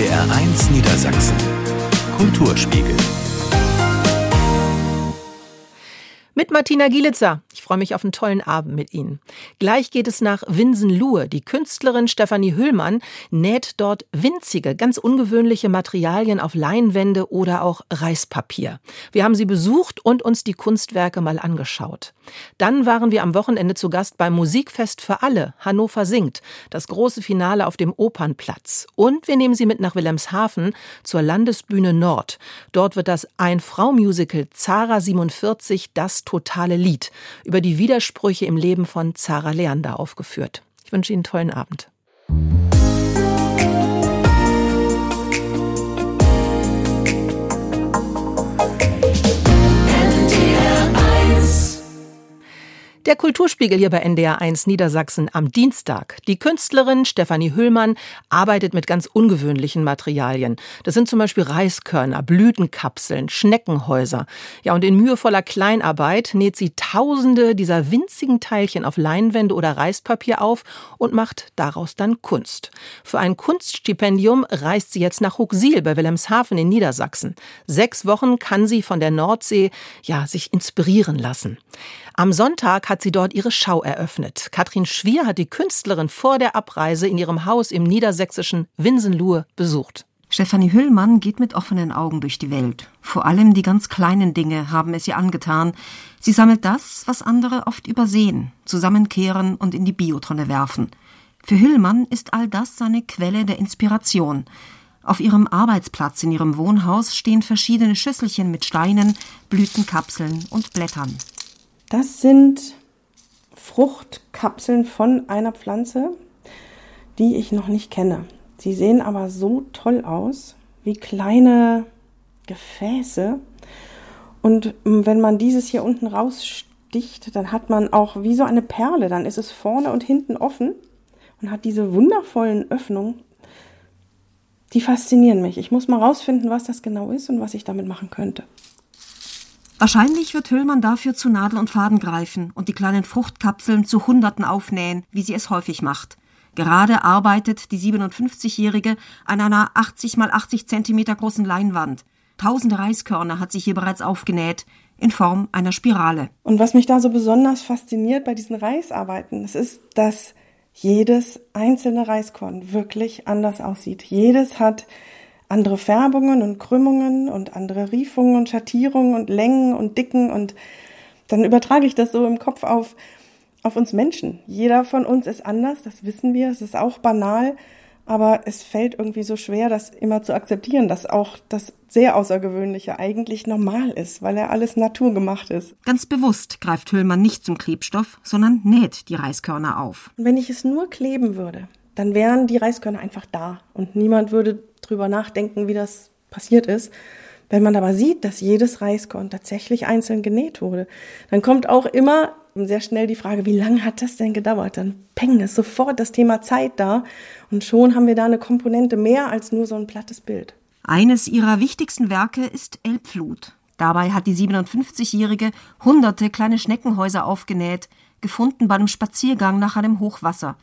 NDR1 Niedersachsen. Kulturspiegel. Mit Martina Gielitzer. Ich freue mich auf einen tollen Abend mit Ihnen. Gleich geht es nach Winsenluhe. Die Künstlerin Stefanie Hüllmann näht dort winzige, ganz ungewöhnliche Materialien auf Leinwände oder auch Reispapier. Wir haben sie besucht und uns die Kunstwerke mal angeschaut. Dann waren wir am Wochenende zu Gast beim Musikfest für alle. Hannover singt. Das große Finale auf dem Opernplatz. Und wir nehmen Sie mit nach Wilhelmshaven zur Landesbühne Nord. Dort wird das Ein-Frau-Musical Zara 47 das totale Lied über die Widersprüche im Leben von Zara Leander aufgeführt. Ich wünsche Ihnen einen tollen Abend. Der Kulturspiegel hier bei NDR1 Niedersachsen am Dienstag. Die Künstlerin Stefanie Hüllmann arbeitet mit ganz ungewöhnlichen Materialien. Das sind zum Beispiel Reiskörner, Blütenkapseln, Schneckenhäuser. Ja, und in mühevoller Kleinarbeit näht sie tausende dieser winzigen Teilchen auf Leinwände oder Reispapier auf und macht daraus dann Kunst. Für ein Kunststipendium reist sie jetzt nach Huxil bei Wilhelmshaven in Niedersachsen. Sechs Wochen kann sie von der Nordsee, ja, sich inspirieren lassen. Am Sonntag hat sie dort ihre Schau eröffnet. Katrin Schwier hat die Künstlerin vor der Abreise in ihrem Haus im niedersächsischen Winsenluhe besucht. Stefanie Hüllmann geht mit offenen Augen durch die Welt. Vor allem die ganz kleinen Dinge haben es ihr angetan. Sie sammelt das, was andere oft übersehen, zusammenkehren und in die Biotonne werfen. Für Hüllmann ist all das seine Quelle der Inspiration. Auf ihrem Arbeitsplatz in ihrem Wohnhaus stehen verschiedene Schüsselchen mit Steinen, Blütenkapseln und Blättern. Das sind Fruchtkapseln von einer Pflanze, die ich noch nicht kenne. Sie sehen aber so toll aus, wie kleine Gefäße. Und wenn man dieses hier unten raussticht, dann hat man auch wie so eine Perle. Dann ist es vorne und hinten offen und hat diese wundervollen Öffnungen. Die faszinieren mich. Ich muss mal rausfinden, was das genau ist und was ich damit machen könnte. Wahrscheinlich wird Hüllmann dafür zu Nadel und Faden greifen und die kleinen Fruchtkapseln zu Hunderten aufnähen, wie sie es häufig macht. Gerade arbeitet die 57-Jährige an einer 80 mal 80 Zentimeter großen Leinwand. Tausende Reiskörner hat sie hier bereits aufgenäht, in Form einer Spirale. Und was mich da so besonders fasziniert bei diesen Reisarbeiten, das ist, dass jedes einzelne Reiskorn wirklich anders aussieht. Jedes hat andere Färbungen und Krümmungen und andere Riefungen und Schattierungen und Längen und Dicken und dann übertrage ich das so im Kopf auf, auf uns Menschen. Jeder von uns ist anders, das wissen wir, es ist auch banal, aber es fällt irgendwie so schwer, das immer zu akzeptieren, dass auch das sehr Außergewöhnliche eigentlich normal ist, weil er alles naturgemacht ist. Ganz bewusst greift Hüllmann nicht zum Klebstoff, sondern näht die Reiskörner auf. Und wenn ich es nur kleben würde, dann wären die Reiskörner einfach da und niemand würde drüber nachdenken, wie das passiert ist. Wenn man aber sieht, dass jedes Reiskorn tatsächlich einzeln genäht wurde, dann kommt auch immer sehr schnell die Frage, wie lange hat das denn gedauert? Dann peng ist sofort das Thema Zeit da und schon haben wir da eine Komponente mehr als nur so ein plattes Bild. Eines ihrer wichtigsten Werke ist Elbflut. Dabei hat die 57-Jährige hunderte kleine Schneckenhäuser aufgenäht, gefunden bei einem Spaziergang nach einem Hochwasser.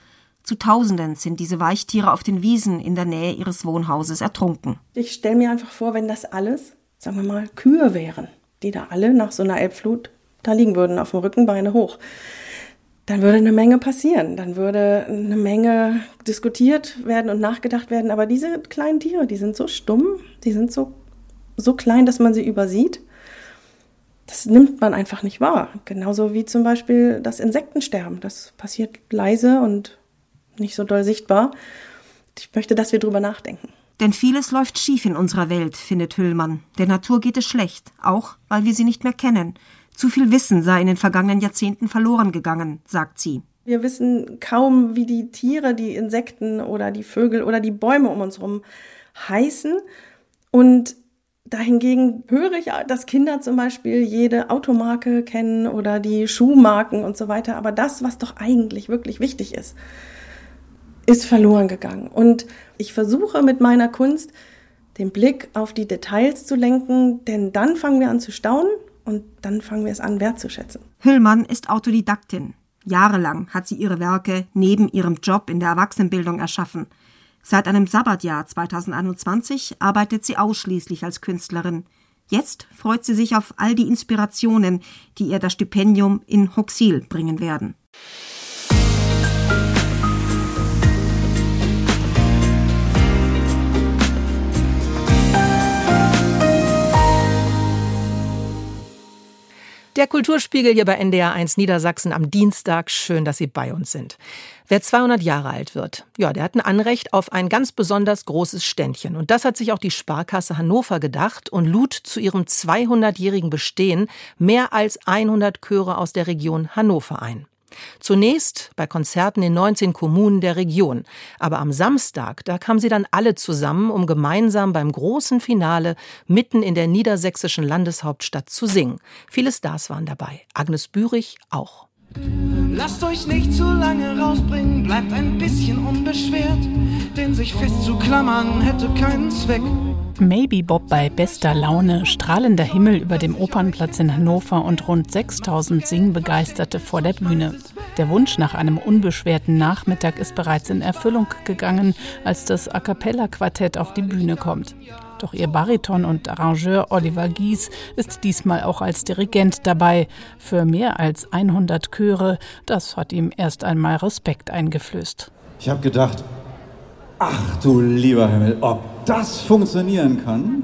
Zu Tausenden sind diese Weichtiere auf den Wiesen in der Nähe ihres Wohnhauses ertrunken. Ich stelle mir einfach vor, wenn das alles, sagen wir mal, Kühe wären, die da alle nach so einer Elbflut da liegen würden, auf dem Rücken, Beine hoch. Dann würde eine Menge passieren. Dann würde eine Menge diskutiert werden und nachgedacht werden. Aber diese kleinen Tiere, die sind so stumm, die sind so, so klein, dass man sie übersieht. Das nimmt man einfach nicht wahr. Genauso wie zum Beispiel das Insektensterben. Das passiert leise und nicht so doll sichtbar. Ich möchte, dass wir drüber nachdenken. Denn vieles läuft schief in unserer Welt, findet Hüllmann. Der Natur geht es schlecht, auch weil wir sie nicht mehr kennen. Zu viel Wissen sei in den vergangenen Jahrzehnten verloren gegangen, sagt sie. Wir wissen kaum, wie die Tiere, die Insekten oder die Vögel oder die Bäume um uns herum heißen. Und dahingegen höre ich, dass Kinder zum Beispiel jede Automarke kennen oder die Schuhmarken und so weiter. Aber das, was doch eigentlich wirklich wichtig ist, ist verloren gegangen. Und ich versuche mit meiner Kunst den Blick auf die Details zu lenken, denn dann fangen wir an zu staunen und dann fangen wir es an wertzuschätzen. Hüllmann ist Autodidaktin. Jahrelang hat sie ihre Werke neben ihrem Job in der Erwachsenenbildung erschaffen. Seit einem Sabbatjahr 2021 arbeitet sie ausschließlich als Künstlerin. Jetzt freut sie sich auf all die Inspirationen, die ihr das Stipendium in Hoxil bringen werden. Der Kulturspiegel hier bei NDR 1 Niedersachsen am Dienstag. Schön, dass Sie bei uns sind. Wer 200 Jahre alt wird, ja, der hat ein Anrecht auf ein ganz besonders großes Ständchen. Und das hat sich auch die Sparkasse Hannover gedacht und lud zu ihrem 200-jährigen Bestehen mehr als 100 Chöre aus der Region Hannover ein. Zunächst bei Konzerten in 19 Kommunen der Region. Aber am Samstag, da kamen sie dann alle zusammen, um gemeinsam beim großen Finale mitten in der niedersächsischen Landeshauptstadt zu singen. Viele Stars waren dabei. Agnes Bürich auch. Lasst euch nicht zu lange rausbringen, bleibt ein bisschen unbeschwert, denn sich festzuklammern hätte keinen Zweck. Maybe Bob bei bester Laune, strahlender Himmel über dem Opernplatz in Hannover und rund 6000 Singbegeisterte vor der Bühne. Der Wunsch nach einem unbeschwerten Nachmittag ist bereits in Erfüllung gegangen, als das A cappella Quartett auf die Bühne kommt. Doch ihr Bariton und Arrangeur Oliver Gies ist diesmal auch als Dirigent dabei. Für mehr als 100 Chöre, das hat ihm erst einmal Respekt eingeflößt. Ich habe gedacht, ach du lieber Himmel, ob das funktionieren kann.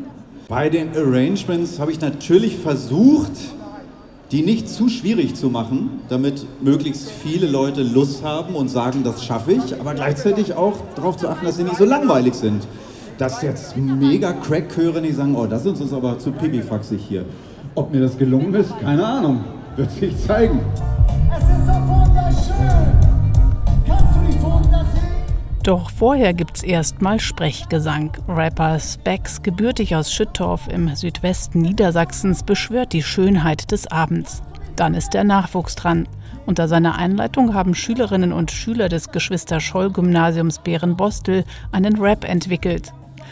Bei den Arrangements habe ich natürlich versucht, die nicht zu schwierig zu machen, damit möglichst viele Leute Lust haben und sagen, das schaffe ich, aber gleichzeitig auch darauf zu achten, dass sie nicht so langweilig sind dass jetzt mega Crack-Chöre nicht sagen, oh, das ist uns aber zu pipifaxig hier. Ob mir das gelungen ist, keine Ahnung. Wird sich zeigen. Es ist so wunderschön. Doch vorher gibt's erstmal Sprechgesang. Rapper Specs, gebürtig aus Schüttorf im Südwesten Niedersachsens, beschwört die Schönheit des Abends. Dann ist der Nachwuchs dran. Unter seiner Einleitung haben Schülerinnen und Schüler des Geschwister-Scholl-Gymnasiums Bärenbostel einen Rap entwickelt.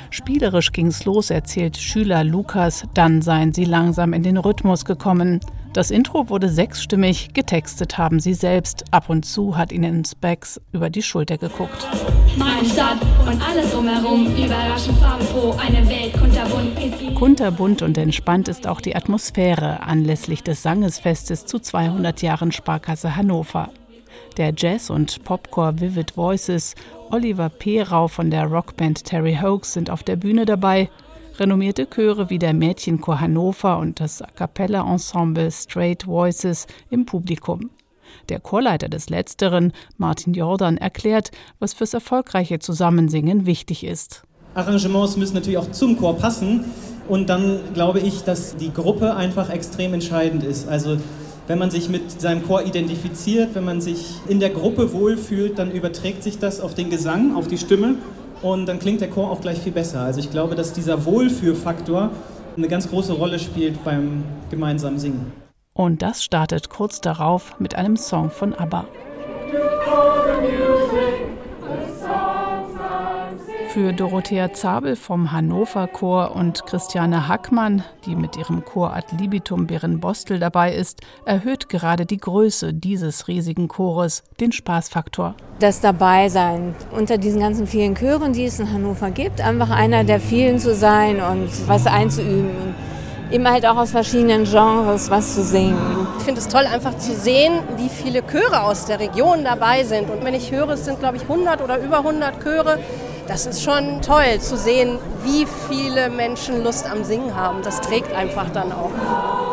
Spielerisch ging's los, erzählt Schüler Lukas, dann seien sie langsam in den Rhythmus gekommen. Das Intro wurde sechsstimmig, getextet haben sie selbst. Ab und zu hat ihnen Specs über die Schulter geguckt. Meine Stadt und alles drumherum, überraschend farbenfroh, eine Welt kunterbunt. Kunterbunt und entspannt ist auch die Atmosphäre anlässlich des Sangesfestes zu 200 Jahren Sparkasse Hannover. Der Jazz- und Popcore Vivid Voices Oliver Perau von der Rockband Terry Hoax sind auf der Bühne dabei. Renommierte Chöre wie der Mädchenchor Hannover und das A cappella Ensemble Straight Voices im Publikum. Der Chorleiter des Letzteren, Martin Jordan, erklärt, was fürs erfolgreiche Zusammensingen wichtig ist. Arrangements müssen natürlich auch zum Chor passen. Und dann glaube ich, dass die Gruppe einfach extrem entscheidend ist. Also wenn man sich mit seinem Chor identifiziert, wenn man sich in der Gruppe wohlfühlt, dann überträgt sich das auf den Gesang, auf die Stimme und dann klingt der Chor auch gleich viel besser. Also ich glaube, dass dieser Wohlfühlfaktor eine ganz große Rolle spielt beim gemeinsamen Singen. Und das startet kurz darauf mit einem Song von ABBA. Für Dorothea Zabel vom Hannover Chor und Christiane Hackmann, die mit ihrem Chor Ad libitum Bostel dabei ist, erhöht gerade die Größe dieses riesigen Chores den Spaßfaktor. Das Dabeisein unter diesen ganzen vielen Chören, die es in Hannover gibt, einfach einer der vielen zu sein und was einzuüben eben halt auch aus verschiedenen Genres was zu singen. Ich finde es toll, einfach zu sehen, wie viele Chöre aus der Region dabei sind. Und wenn ich höre, es sind, glaube ich, 100 oder über 100 Chöre, das ist schon toll zu sehen, wie viele Menschen Lust am Singen haben. Das trägt einfach dann auch.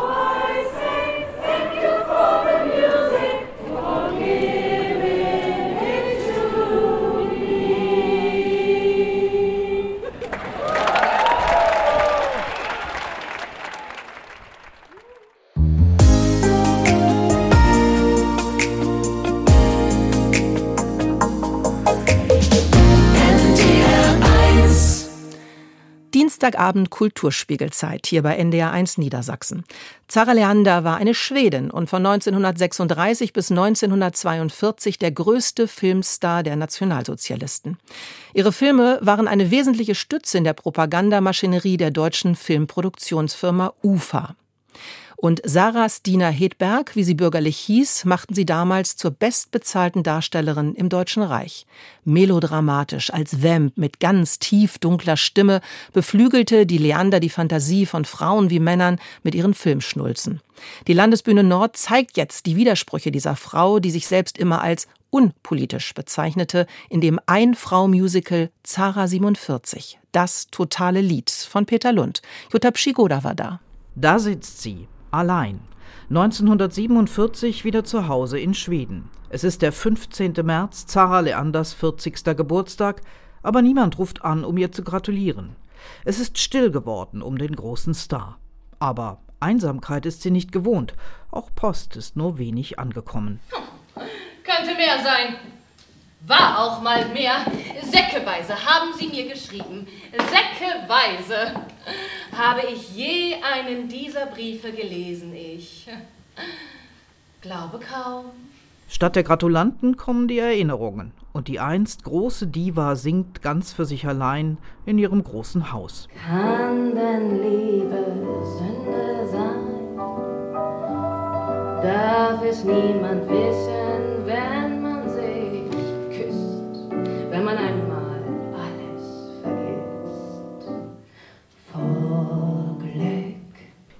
Dienstagabend Kulturspiegelzeit hier bei NDR 1 Niedersachsen. Zara Leander war eine Schwedin und von 1936 bis 1942 der größte Filmstar der Nationalsozialisten. Ihre Filme waren eine wesentliche Stütze in der Propagandamaschinerie der deutschen Filmproduktionsfirma UFA. Und Sarah Stina Hedberg, wie sie bürgerlich hieß, machten sie damals zur bestbezahlten Darstellerin im Deutschen Reich. Melodramatisch als Vamp mit ganz tief dunkler Stimme beflügelte die Leander die Fantasie von Frauen wie Männern mit ihren Filmschnulzen. Die Landesbühne Nord zeigt jetzt die Widersprüche dieser Frau, die sich selbst immer als unpolitisch bezeichnete, in dem Ein-Frau-Musical Zara 47, das totale Lied von Peter Lund. Jutta Pschigoda war da. Da sitzt sie, allein. 1947 wieder zu Hause in Schweden. Es ist der 15. März, Zara Leanders 40. Geburtstag, aber niemand ruft an, um ihr zu gratulieren. Es ist still geworden um den großen Star. Aber Einsamkeit ist sie nicht gewohnt. Auch Post ist nur wenig angekommen. Könnte mehr sein. War auch mal mehr. Säckeweise haben Sie mir geschrieben. Säckeweise habe ich je einen dieser Briefe gelesen, ich. Glaube kaum. Statt der Gratulanten kommen die Erinnerungen. Und die einst große Diva singt ganz für sich allein in ihrem großen Haus. Kann denn Liebe Sünde sein? Darf es niemand wissen, wenn wenn man einmal alles vergisst. Vor Glück.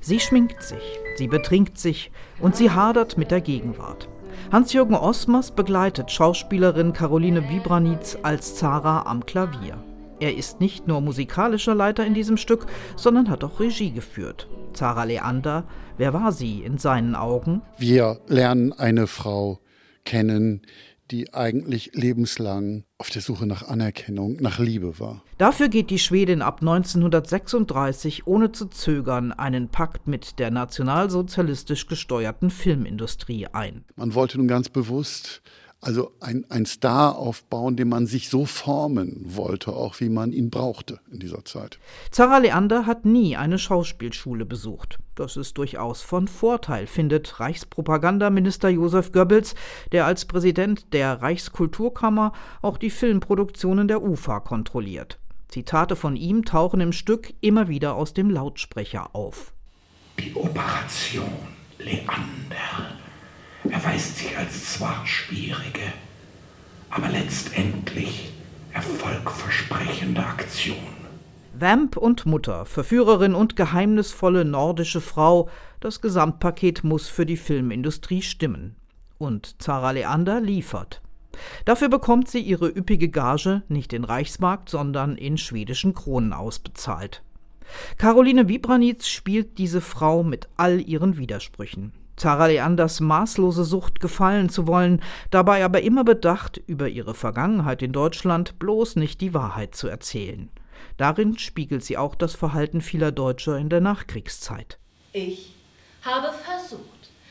Sie schminkt sich, sie betrinkt sich und sie hadert mit der Gegenwart. Hans-Jürgen Osmers begleitet Schauspielerin Caroline Wibranitz als Zara am Klavier. Er ist nicht nur musikalischer Leiter in diesem Stück, sondern hat auch Regie geführt. Zara Leander, wer war sie in seinen Augen? Wir lernen eine Frau kennen, die eigentlich lebenslang auf der Suche nach Anerkennung, nach Liebe war. Dafür geht die Schwedin ab 1936 ohne zu zögern einen Pakt mit der nationalsozialistisch gesteuerten Filmindustrie ein. Man wollte nun ganz bewusst also ein, ein Star aufbauen, den man sich so formen wollte, auch wie man ihn brauchte in dieser Zeit. Zara Leander hat nie eine Schauspielschule besucht. Das ist durchaus von Vorteil, findet Reichspropagandaminister Josef Goebbels, der als Präsident der Reichskulturkammer auch die Filmproduktionen der UFA kontrolliert. Zitate von ihm tauchen im Stück immer wieder aus dem Lautsprecher auf. Die Operation Leander erweist sich als zwar schwierige, aber letztendlich erfolgversprechende Aktion. Vamp und Mutter, Verführerin und geheimnisvolle nordische Frau, das Gesamtpaket muss für die Filmindustrie stimmen. Und Zara Leander liefert. Dafür bekommt sie ihre üppige Gage nicht in Reichsmarkt, sondern in schwedischen Kronen ausbezahlt. Caroline Wibranitz spielt diese Frau mit all ihren Widersprüchen. Zara Leanders maßlose Sucht gefallen zu wollen, dabei aber immer bedacht, über ihre Vergangenheit in Deutschland bloß nicht die Wahrheit zu erzählen. Darin spiegelt sie auch das Verhalten vieler Deutscher in der Nachkriegszeit. Ich habe versucht,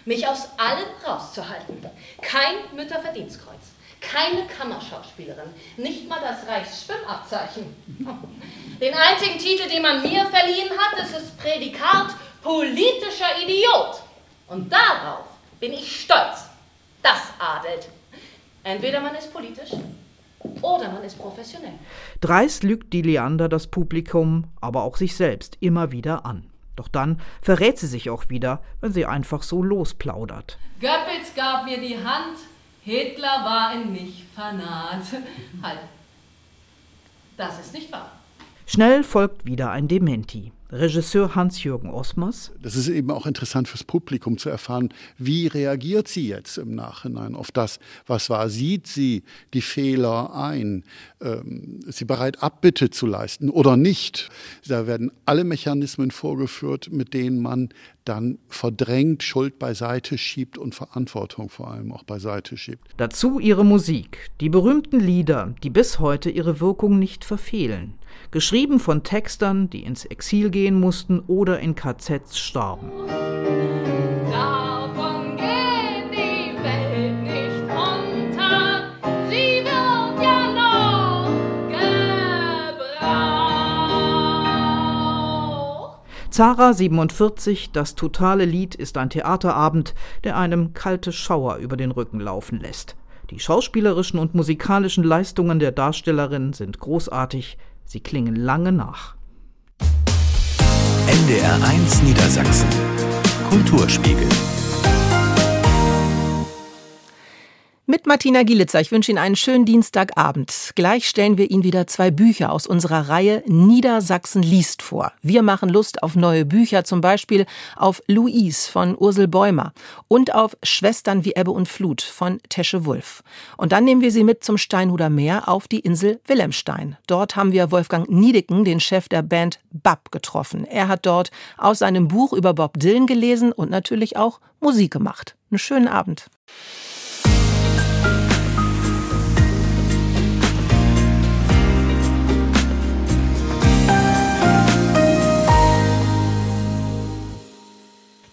mich aus allem rauszuhalten. Kein Mütterverdienstkreuz, keine Kammerschauspielerin, nicht mal das Reichsschwimmabzeichen. Den einzigen Titel, den man mir verliehen hat, ist das Prädikat politischer Idiot. Und darauf bin ich stolz. Das adelt. Entweder man ist politisch oder man ist professionell. Dreist lügt die Leander das Publikum, aber auch sich selbst immer wieder an. Doch dann verrät sie sich auch wieder, wenn sie einfach so losplaudert. Goebbels gab mir die Hand, Hitler war in mich fanat. Halt. Das ist nicht wahr. Schnell folgt wieder ein Dementi. Regisseur Hans-Jürgen Osmers. Das ist eben auch interessant fürs Publikum zu erfahren, wie reagiert sie jetzt im Nachhinein auf das, was war. Sieht sie die Fehler ein? Ähm, ist sie bereit, Abbitte zu leisten oder nicht? Da werden alle Mechanismen vorgeführt, mit denen man dann verdrängt, Schuld beiseite schiebt und Verantwortung vor allem auch beiseite schiebt. Dazu ihre Musik, die berühmten Lieder, die bis heute ihre Wirkung nicht verfehlen geschrieben von Textern, die ins Exil gehen mussten oder in KZs starben. Zara 47, das totale Lied ist ein Theaterabend, der einem kalte Schauer über den Rücken laufen lässt. Die schauspielerischen und musikalischen Leistungen der Darstellerin sind großartig, Sie klingen lange nach. NDR1 Niedersachsen. Kulturspiegel. Mit Martina Gielitzer. Ich wünsche Ihnen einen schönen Dienstagabend. Gleich stellen wir Ihnen wieder zwei Bücher aus unserer Reihe Niedersachsen liest vor. Wir machen Lust auf neue Bücher, zum Beispiel auf Louise von Ursel Bäumer und auf Schwestern wie Ebbe und Flut von Tesche Wulf. Und dann nehmen wir Sie mit zum Steinhuder Meer auf die Insel Wilhelmstein. Dort haben wir Wolfgang Niedecken, den Chef der Band Bab, getroffen. Er hat dort aus seinem Buch über Bob Dylan gelesen und natürlich auch Musik gemacht. Einen schönen Abend.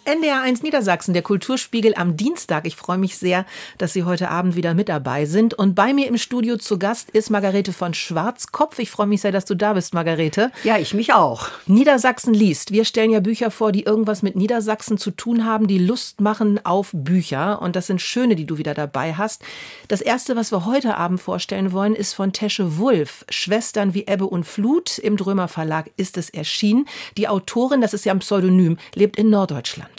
NDR1 Niedersachsen, der Kulturspiegel am Dienstag. Ich freue mich sehr, dass Sie heute Abend wieder mit dabei sind. Und bei mir im Studio zu Gast ist Margarete von Schwarzkopf. Ich freue mich sehr, dass du da bist, Margarete. Ja, ich mich auch. Niedersachsen liest. Wir stellen ja Bücher vor, die irgendwas mit Niedersachsen zu tun haben, die Lust machen auf Bücher. Und das sind schöne, die du wieder dabei hast. Das erste, was wir heute Abend vorstellen wollen, ist von Tesche Wulf. Schwestern wie Ebbe und Flut. Im Drömer Verlag ist es erschienen. Die Autorin, das ist ja ein Pseudonym, lebt in Norddeutschland.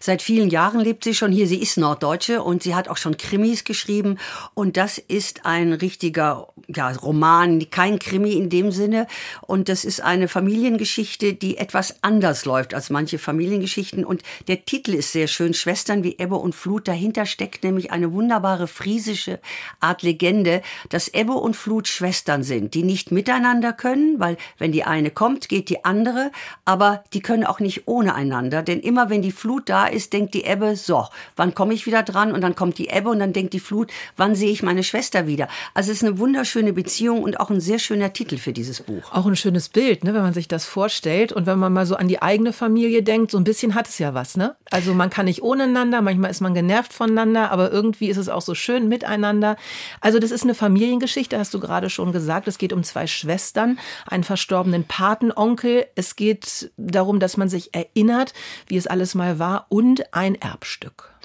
Seit vielen Jahren lebt sie schon hier. Sie ist Norddeutsche und sie hat auch schon Krimis geschrieben. Und das ist ein richtiger ja, Roman, kein Krimi in dem Sinne. Und das ist eine Familiengeschichte, die etwas anders läuft als manche Familiengeschichten. Und der Titel ist sehr schön, Schwestern wie Ebbe und Flut. Dahinter steckt nämlich eine wunderbare friesische Art Legende, dass Ebbe und Flut Schwestern sind, die nicht miteinander können, weil wenn die eine kommt, geht die andere. Aber die können auch nicht ohne einander. Denn immer wenn die Flut da ist, denkt die Ebbe, so, wann komme ich wieder dran? Und dann kommt die Ebbe und dann denkt die Flut, wann sehe ich meine Schwester wieder? Also es ist eine wunderschöne Beziehung und auch ein sehr schöner Titel für dieses Buch. Auch ein schönes Bild, ne, wenn man sich das vorstellt und wenn man mal so an die eigene Familie denkt, so ein bisschen hat es ja was, ne? Also man kann nicht ohne einander, manchmal ist man genervt voneinander, aber irgendwie ist es auch so schön miteinander. Also das ist eine Familiengeschichte, hast du gerade schon gesagt. Es geht um zwei Schwestern, einen verstorbenen Patenonkel. Es geht darum, dass man sich erinnert, wie es alles mal war und ein Erbstück.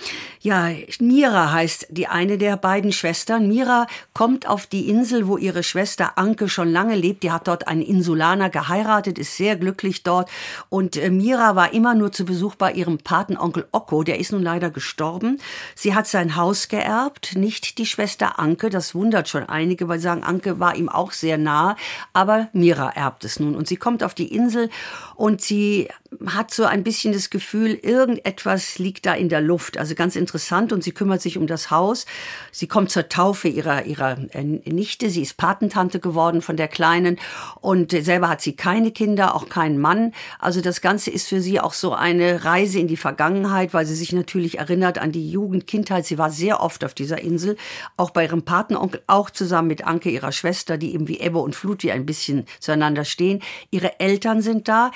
Ja, Mira heißt die eine der beiden Schwestern. Mira kommt auf die Insel, wo ihre Schwester Anke schon lange lebt. Die hat dort einen Insulaner geheiratet, ist sehr glücklich dort. Und äh, Mira war immer nur zu Besuch bei ihrem Patenonkel Okko. Der ist nun leider gestorben. Sie hat sein Haus geerbt, nicht die Schwester Anke. Das wundert schon einige, weil sie sagen, Anke war ihm auch sehr nah. Aber Mira erbt es nun. Und sie kommt auf die Insel und sie hat so ein bisschen das Gefühl, irgendetwas liegt da in der Luft. Also ganz interessant und sie kümmert sich um das Haus. Sie kommt zur Taufe ihrer, ihrer äh, Nichte. Sie ist Patentante geworden von der Kleinen und selber hat sie keine Kinder, auch keinen Mann. Also das Ganze ist für sie auch so eine Reise in die Vergangenheit, weil sie sich natürlich erinnert an die Jugend, Kindheit. Sie war sehr oft auf dieser Insel, auch bei ihrem Patenonkel, auch zusammen mit Anke, ihrer Schwester, die eben wie Ebbe und Flut wie ein bisschen zueinander stehen. Ihre Eltern sind da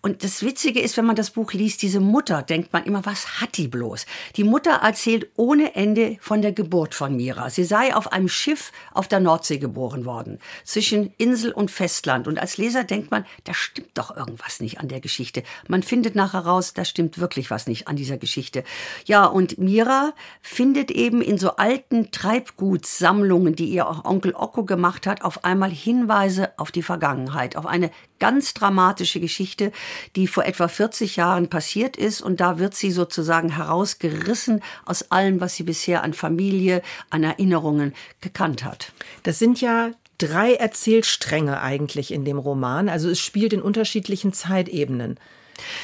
und das Witzige ist, wenn man das Buch liest, diese Mutter, denkt man immer, was hat die bloß? Die Mutter erzählt ohne Ende von der Geburt von Mira. Sie sei auf einem Schiff auf der Nordsee geboren worden, zwischen Insel und Festland. Und als Leser denkt man, da stimmt doch irgendwas nicht an der Geschichte. Man findet nachher raus, da stimmt wirklich was nicht an dieser Geschichte. Ja, und Mira findet eben in so alten Treibgutssammlungen, die ihr Onkel Okko gemacht hat, auf einmal Hinweise auf die Vergangenheit, auf eine ganz dramatische Geschichte, die vor etwa 40 Jahren passiert ist. Und da wird sie sozusagen herausgerissen aus allem, was sie bisher an Familie, an Erinnerungen gekannt hat. Das sind ja drei Erzählstränge eigentlich in dem Roman. Also es spielt in unterschiedlichen Zeitebenen.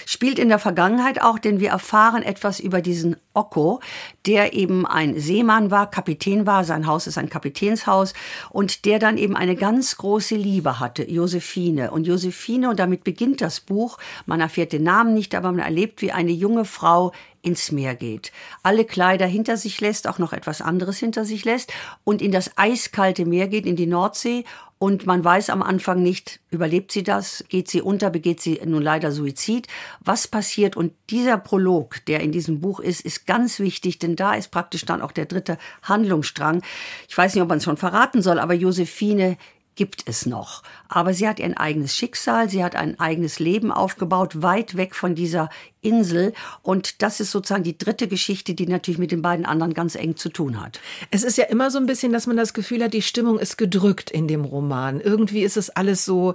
Spielt in der Vergangenheit auch, denn wir erfahren etwas über diesen Okko, der eben ein Seemann war, Kapitän war, sein Haus ist ein Kapitänshaus. Und der dann eben eine ganz große Liebe hatte, Josephine. Und Josephine, und damit beginnt das Buch, man erfährt den Namen nicht, aber man erlebt, wie eine junge Frau ins Meer geht, alle Kleider hinter sich lässt, auch noch etwas anderes hinter sich lässt und in das eiskalte Meer geht, in die Nordsee und man weiß am Anfang nicht, überlebt sie das, geht sie unter, begeht sie nun leider Suizid, was passiert? Und dieser Prolog, der in diesem Buch ist, ist ganz wichtig, denn da ist praktisch dann auch der dritte Handlungsstrang. Ich weiß nicht, ob man es schon verraten soll, aber Josephine gibt es noch. Aber sie hat ihr eigenes Schicksal, sie hat ein eigenes Leben aufgebaut, weit weg von dieser Insel. Und das ist sozusagen die dritte Geschichte, die natürlich mit den beiden anderen ganz eng zu tun hat. Es ist ja immer so ein bisschen, dass man das Gefühl hat, die Stimmung ist gedrückt in dem Roman. Irgendwie ist es alles so,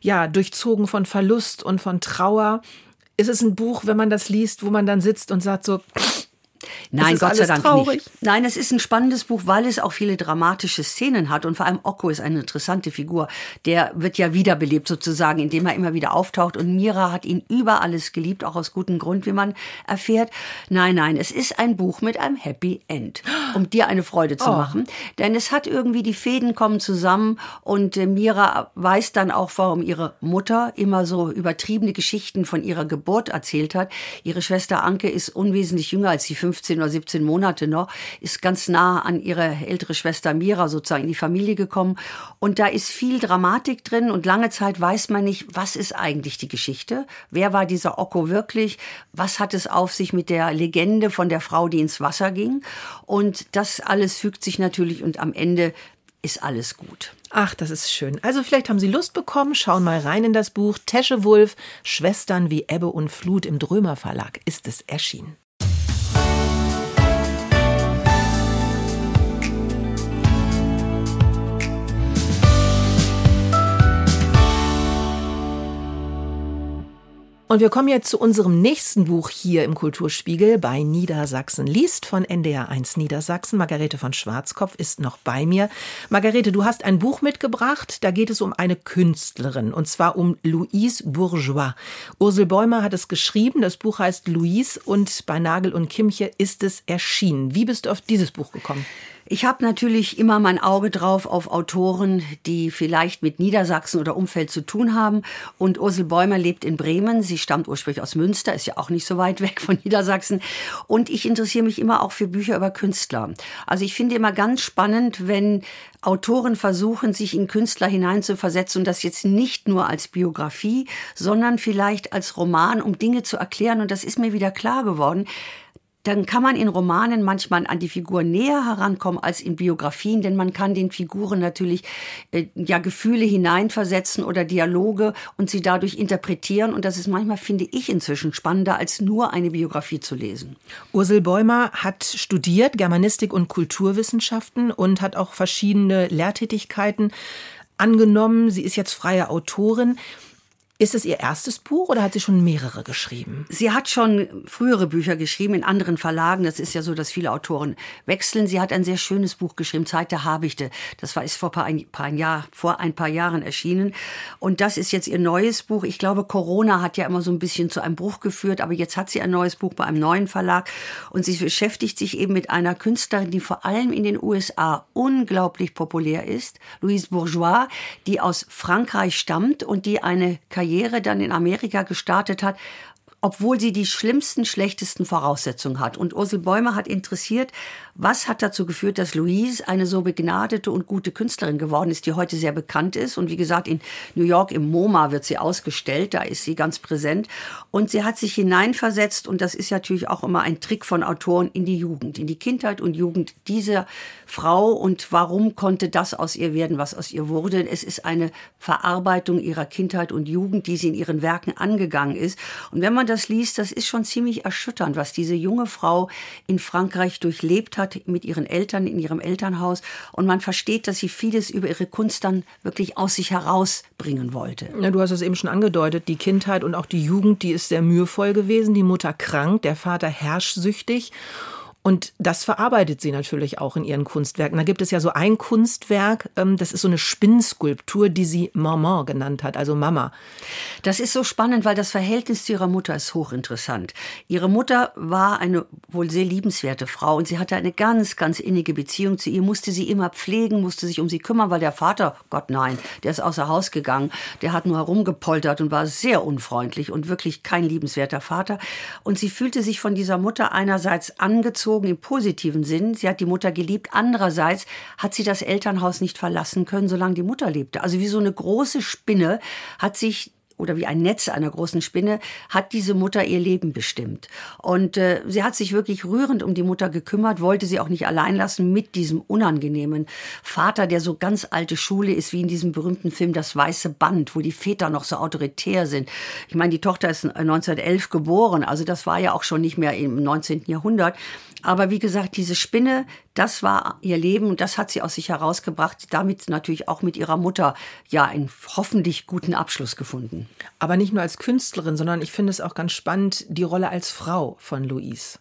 ja, durchzogen von Verlust und von Trauer. Ist es ein Buch, wenn man das liest, wo man dann sitzt und sagt so, Nein, Gott sei Dank traurig. nicht. Nein, es ist ein spannendes Buch, weil es auch viele dramatische Szenen hat und vor allem Okko ist eine interessante Figur. Der wird ja wiederbelebt sozusagen, indem er immer wieder auftaucht und Mira hat ihn über alles geliebt, auch aus gutem Grund, wie man erfährt. Nein, nein, es ist ein Buch mit einem Happy End, um dir eine Freude zu oh. machen, denn es hat irgendwie die Fäden kommen zusammen und äh, Mira weiß dann auch, warum ihre Mutter immer so übertriebene Geschichten von ihrer Geburt erzählt hat. Ihre Schwester Anke ist unwesentlich jünger als sie 15 oder 17 Monate noch, ist ganz nah an ihre ältere Schwester Mira sozusagen in die Familie gekommen. Und da ist viel Dramatik drin und lange Zeit weiß man nicht, was ist eigentlich die Geschichte? Wer war dieser Okko wirklich? Was hat es auf sich mit der Legende von der Frau, die ins Wasser ging? Und das alles fügt sich natürlich und am Ende ist alles gut. Ach, das ist schön. Also vielleicht haben Sie Lust bekommen, schauen mal rein in das Buch Teschewulf, Schwestern wie Ebbe und Flut im Drömer Verlag ist es erschienen. Und wir kommen jetzt zu unserem nächsten Buch hier im Kulturspiegel bei Niedersachsen liest von NDR1 Niedersachsen. Margarete von Schwarzkopf ist noch bei mir. Margarete, du hast ein Buch mitgebracht. Da geht es um eine Künstlerin und zwar um Louise Bourgeois. Ursel Bäumer hat es geschrieben. Das Buch heißt Louise und bei Nagel und Kimche ist es erschienen. Wie bist du auf dieses Buch gekommen? Ich habe natürlich immer mein Auge drauf auf Autoren, die vielleicht mit Niedersachsen oder Umfeld zu tun haben. Und Ursel Bäumer lebt in Bremen. Sie stammt ursprünglich aus Münster, ist ja auch nicht so weit weg von Niedersachsen. Und ich interessiere mich immer auch für Bücher über Künstler. Also ich finde immer ganz spannend, wenn Autoren versuchen, sich in Künstler hineinzuversetzen und das jetzt nicht nur als Biografie, sondern vielleicht als Roman, um Dinge zu erklären. Und das ist mir wieder klar geworden dann kann man in Romanen manchmal an die Figur näher herankommen als in Biografien, denn man kann den Figuren natürlich äh, ja Gefühle hineinversetzen oder Dialoge und sie dadurch interpretieren und das ist manchmal finde ich inzwischen spannender als nur eine Biografie zu lesen. Ursel Bäumer hat studiert Germanistik und Kulturwissenschaften und hat auch verschiedene Lehrtätigkeiten angenommen. Sie ist jetzt freie Autorin. Ist es ihr erstes Buch oder hat sie schon mehrere geschrieben? Sie hat schon frühere Bücher geschrieben in anderen Verlagen. Das ist ja so, dass viele Autoren wechseln. Sie hat ein sehr schönes Buch geschrieben, Zeit der Habichte. Das war ist vor, paar, ein, paar Jahr, vor ein paar Jahren erschienen. Und das ist jetzt ihr neues Buch. Ich glaube, Corona hat ja immer so ein bisschen zu einem Bruch geführt, aber jetzt hat sie ein neues Buch bei einem neuen Verlag. Und sie beschäftigt sich eben mit einer Künstlerin, die vor allem in den USA unglaublich populär ist. Louise Bourgeois, die aus Frankreich stammt und die eine Karriere Karriere dann in Amerika gestartet hat, obwohl sie die schlimmsten, schlechtesten Voraussetzungen hat. Und Ursel Bäumer hat interessiert, was hat dazu geführt, dass Louise eine so begnadete und gute Künstlerin geworden ist, die heute sehr bekannt ist? Und wie gesagt, in New York im MoMA wird sie ausgestellt, da ist sie ganz präsent. Und sie hat sich hineinversetzt, und das ist natürlich auch immer ein Trick von Autoren, in die Jugend, in die Kindheit und Jugend dieser Frau. Und warum konnte das aus ihr werden, was aus ihr wurde? Es ist eine Verarbeitung ihrer Kindheit und Jugend, die sie in ihren Werken angegangen ist. Und wenn man das liest, das ist schon ziemlich erschütternd, was diese junge Frau in Frankreich durchlebt hat hat mit ihren Eltern in ihrem Elternhaus. Und man versteht, dass sie vieles über ihre Kunst dann wirklich aus sich herausbringen wollte. Ja, du hast es eben schon angedeutet, die Kindheit und auch die Jugend, die ist sehr mühevoll gewesen, die Mutter krank, der Vater herrschsüchtig und das verarbeitet sie natürlich auch in ihren Kunstwerken. Da gibt es ja so ein Kunstwerk, ähm, das ist so eine Spinnskulptur, die sie Maman genannt hat, also Mama. Das ist so spannend, weil das Verhältnis zu ihrer Mutter ist hochinteressant. Ihre Mutter war eine wohl sehr liebenswerte Frau und sie hatte eine ganz, ganz innige Beziehung zu ihr, musste sie immer pflegen, musste sich um sie kümmern, weil der Vater, Gott nein, der ist außer Haus gegangen, der hat nur herumgepoltert und war sehr unfreundlich und wirklich kein liebenswerter Vater. Und sie fühlte sich von dieser Mutter einerseits angezogen, erzogen im positiven Sinn. Sie hat die Mutter geliebt. Andererseits hat sie das Elternhaus nicht verlassen können, solange die Mutter lebte. Also wie so eine große Spinne hat sich oder wie ein Netz einer großen Spinne, hat diese Mutter ihr Leben bestimmt. Und äh, sie hat sich wirklich rührend um die Mutter gekümmert, wollte sie auch nicht allein lassen mit diesem unangenehmen Vater, der so ganz alte Schule ist, wie in diesem berühmten Film Das Weiße Band, wo die Väter noch so autoritär sind. Ich meine, die Tochter ist 1911 geboren, also das war ja auch schon nicht mehr im 19. Jahrhundert. Aber wie gesagt, diese Spinne, das war ihr Leben und das hat sie aus sich herausgebracht, damit natürlich auch mit ihrer Mutter ja einen hoffentlich guten Abschluss gefunden. Aber nicht nur als Künstlerin, sondern ich finde es auch ganz spannend, die Rolle als Frau von Louise.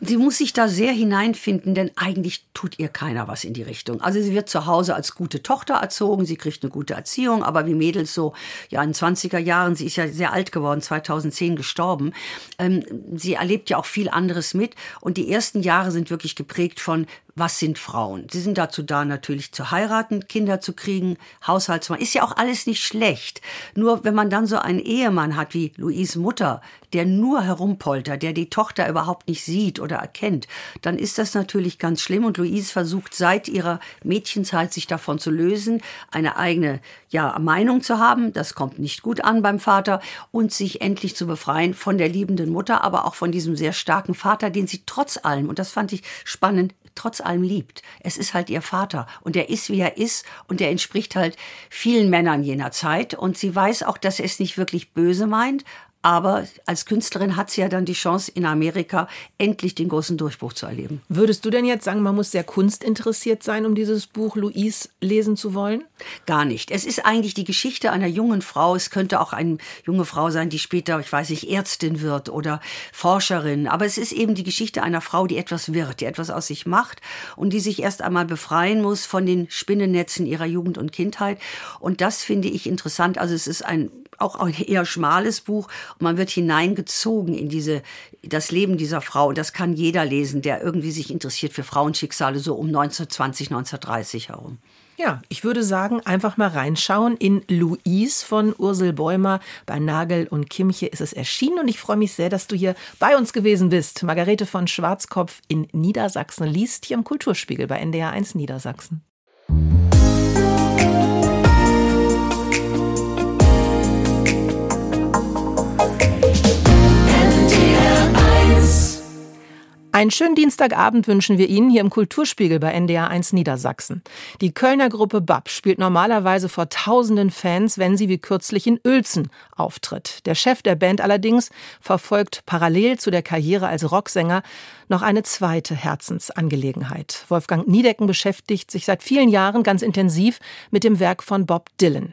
Sie muss sich da sehr hineinfinden, denn eigentlich tut ihr keiner was in die Richtung. Also sie wird zu Hause als gute Tochter erzogen, sie kriegt eine gute Erziehung, aber wie Mädels so, ja, in 20er Jahren, sie ist ja sehr alt geworden, 2010 gestorben, ähm, sie erlebt ja auch viel anderes mit und die ersten Jahre sind wirklich geprägt von was sind Frauen? Sie sind dazu da, natürlich zu heiraten, Kinder zu kriegen, Haushalt zu machen. Ist ja auch alles nicht schlecht. Nur wenn man dann so einen Ehemann hat wie Louise Mutter, der nur herumpoltert, der die Tochter überhaupt nicht sieht oder erkennt, dann ist das natürlich ganz schlimm. Und Louise versucht seit ihrer Mädchenzeit sich davon zu lösen, eine eigene ja, Meinung zu haben. Das kommt nicht gut an beim Vater und sich endlich zu befreien von der liebenden Mutter, aber auch von diesem sehr starken Vater, den sie trotz allem, und das fand ich spannend, trotz allem liebt. Es ist halt ihr Vater und er ist, wie er ist und er entspricht halt vielen Männern jener Zeit und sie weiß auch, dass er es nicht wirklich böse meint, aber als Künstlerin hat sie ja dann die Chance, in Amerika endlich den großen Durchbruch zu erleben. Würdest du denn jetzt sagen, man muss sehr kunstinteressiert sein, um dieses Buch Louise lesen zu wollen? Gar nicht. Es ist eigentlich die Geschichte einer jungen Frau. Es könnte auch eine junge Frau sein, die später, ich weiß nicht, Ärztin wird oder Forscherin. Aber es ist eben die Geschichte einer Frau, die etwas wird, die etwas aus sich macht und die sich erst einmal befreien muss von den Spinnennetzen ihrer Jugend und Kindheit. Und das finde ich interessant. Also es ist ein auch ein eher schmales Buch und man wird hineingezogen in diese, das Leben dieser Frau. Das kann jeder lesen, der irgendwie sich interessiert für Frauenschicksale so um 1920, 1930 herum. Ja, ich würde sagen, einfach mal reinschauen. In Louise von Ursel Bäumer bei Nagel und Kimche ist es erschienen und ich freue mich sehr, dass du hier bei uns gewesen bist. Margarete von Schwarzkopf in Niedersachsen liest hier im Kulturspiegel bei NDR 1 Niedersachsen. Einen schönen Dienstagabend wünschen wir Ihnen hier im Kulturspiegel bei NDR 1 Niedersachsen. Die Kölner Gruppe BAP spielt normalerweise vor tausenden Fans, wenn sie wie kürzlich in Uelzen auftritt. Der Chef der Band allerdings verfolgt parallel zu der Karriere als Rocksänger noch eine zweite Herzensangelegenheit. Wolfgang Niedecken beschäftigt sich seit vielen Jahren ganz intensiv mit dem Werk von Bob Dylan.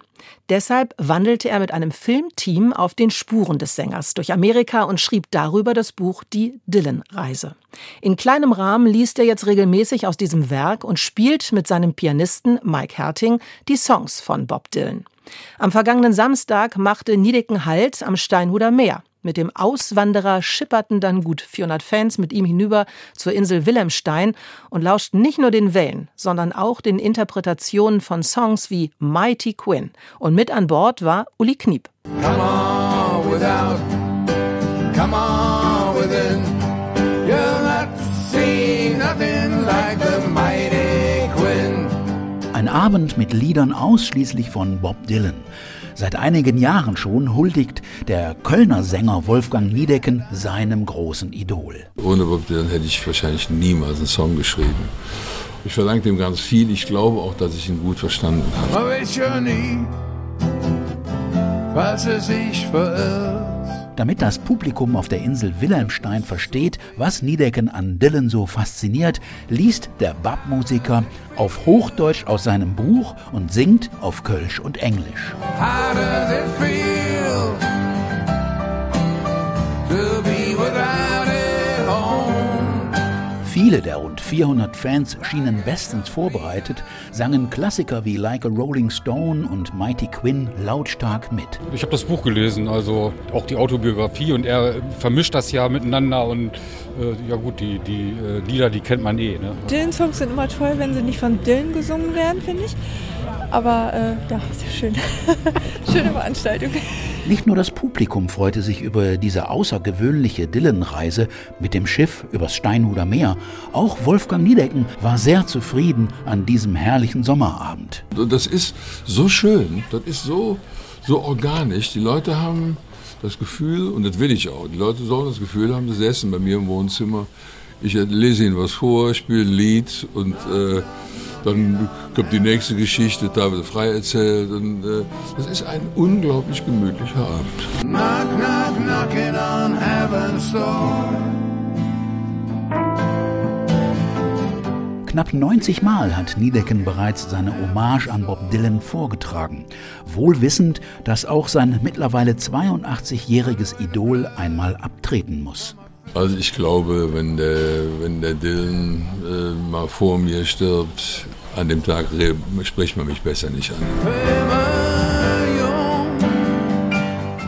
Deshalb wandelte er mit einem Filmteam auf den Spuren des Sängers durch Amerika und schrieb darüber das Buch Die Dylan-Reise. In kleinem Rahmen liest er jetzt regelmäßig aus diesem Werk und spielt mit seinem Pianisten Mike Herting die Songs von Bob Dylan. Am vergangenen Samstag machte Niedecken Halt am Steinhuder Meer. Mit dem Auswanderer schipperten dann gut 400 Fans mit ihm hinüber zur Insel Wilhelmstein und lauschten nicht nur den Wellen, sondern auch den Interpretationen von Songs wie Mighty Quinn. Und mit an Bord war Uli Kniep. Come on without, come on within. You'll not see nothing like the Mighty Quinn. Ein Abend mit Liedern ausschließlich von Bob Dylan. Seit einigen Jahren schon huldigt der Kölner Sänger Wolfgang Niedecken seinem großen Idol. Ohne Bob Dylan hätte ich wahrscheinlich niemals einen Song geschrieben. Ich verdanke dem ganz viel. Ich glaube auch, dass ich ihn gut verstanden habe. Man weiß ja nie, was er sich verirrt. Damit das Publikum auf der Insel Wilhelmstein versteht, was Niedecken an Dylan so fasziniert, liest der Bab-Musiker auf Hochdeutsch aus seinem Buch und singt auf Kölsch und Englisch. Viele der rund 400 Fans schienen bestens vorbereitet, sangen Klassiker wie Like a Rolling Stone und Mighty Quinn lautstark mit. Ich habe das Buch gelesen, also auch die Autobiografie und er vermischt das ja miteinander und äh, ja gut, die, die äh, Lieder, die kennt man eh. Ne? Dylan-Songs sind immer toll, wenn sie nicht von Dylan gesungen werden, finde ich. Aber äh, ja, sehr schön. schöne Veranstaltung. Nicht nur das Publikum freute sich über diese außergewöhnliche Dillenreise mit dem Schiff übers Steinhuder Meer. Auch Wolfgang Niedecken war sehr zufrieden an diesem herrlichen Sommerabend. Das ist so schön, das ist so, so organisch. Die Leute haben das Gefühl, und das will ich auch, die Leute sollen das Gefühl haben, sie essen bei mir im Wohnzimmer. Ich lese ihnen was vor, spiele ein Lied und äh, dann kommt die nächste Geschichte, da wird frei erzählt. Und, äh, das ist ein unglaublich gemütlicher Abend. Knock, knock, knocking on heaven's door. Knapp 90 Mal hat Niedecken bereits seine Hommage an Bob Dylan vorgetragen, wohl wissend, dass auch sein mittlerweile 82-jähriges Idol einmal abtreten muss. Also ich glaube, wenn der, wenn der Dylan äh, mal vor mir stirbt, an dem Tag spricht man mich besser nicht an.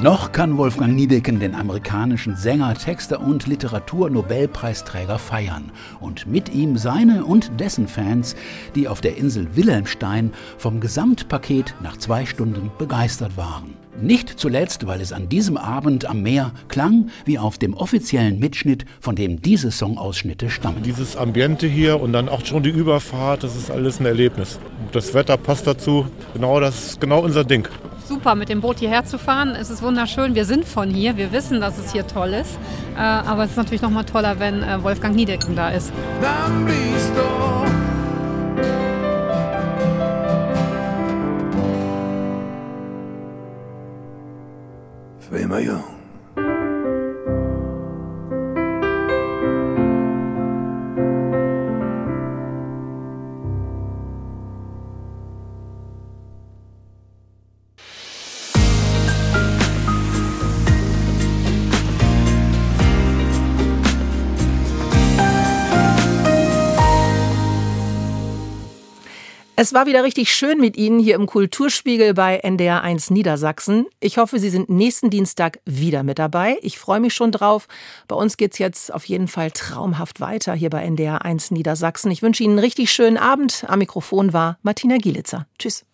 Noch kann Wolfgang Niedecken den amerikanischen Sänger, Texter und Literaturnobelpreisträger feiern und mit ihm seine und dessen Fans, die auf der Insel Wilhelmstein vom Gesamtpaket nach zwei Stunden begeistert waren. Nicht zuletzt, weil es an diesem Abend am Meer klang wie auf dem offiziellen Mitschnitt, von dem diese Songausschnitte stammen. Dieses Ambiente hier und dann auch schon die Überfahrt, das ist alles ein Erlebnis. Das Wetter passt dazu. Genau, das ist genau unser Ding. Super, mit dem Boot hierher zu fahren. Es ist wunderschön. Wir sind von hier. Wir wissen, dass es hier toll ist. Äh, aber es ist natürlich noch mal toller, wenn äh, Wolfgang Niedecken da ist. Dann bist du Ohio. Es war wieder richtig schön mit Ihnen hier im Kulturspiegel bei NDR1 Niedersachsen. Ich hoffe, Sie sind nächsten Dienstag wieder mit dabei. Ich freue mich schon drauf. Bei uns geht's jetzt auf jeden Fall traumhaft weiter hier bei NDR1 Niedersachsen. Ich wünsche Ihnen einen richtig schönen Abend. Am Mikrofon war Martina Gielitzer. Tschüss.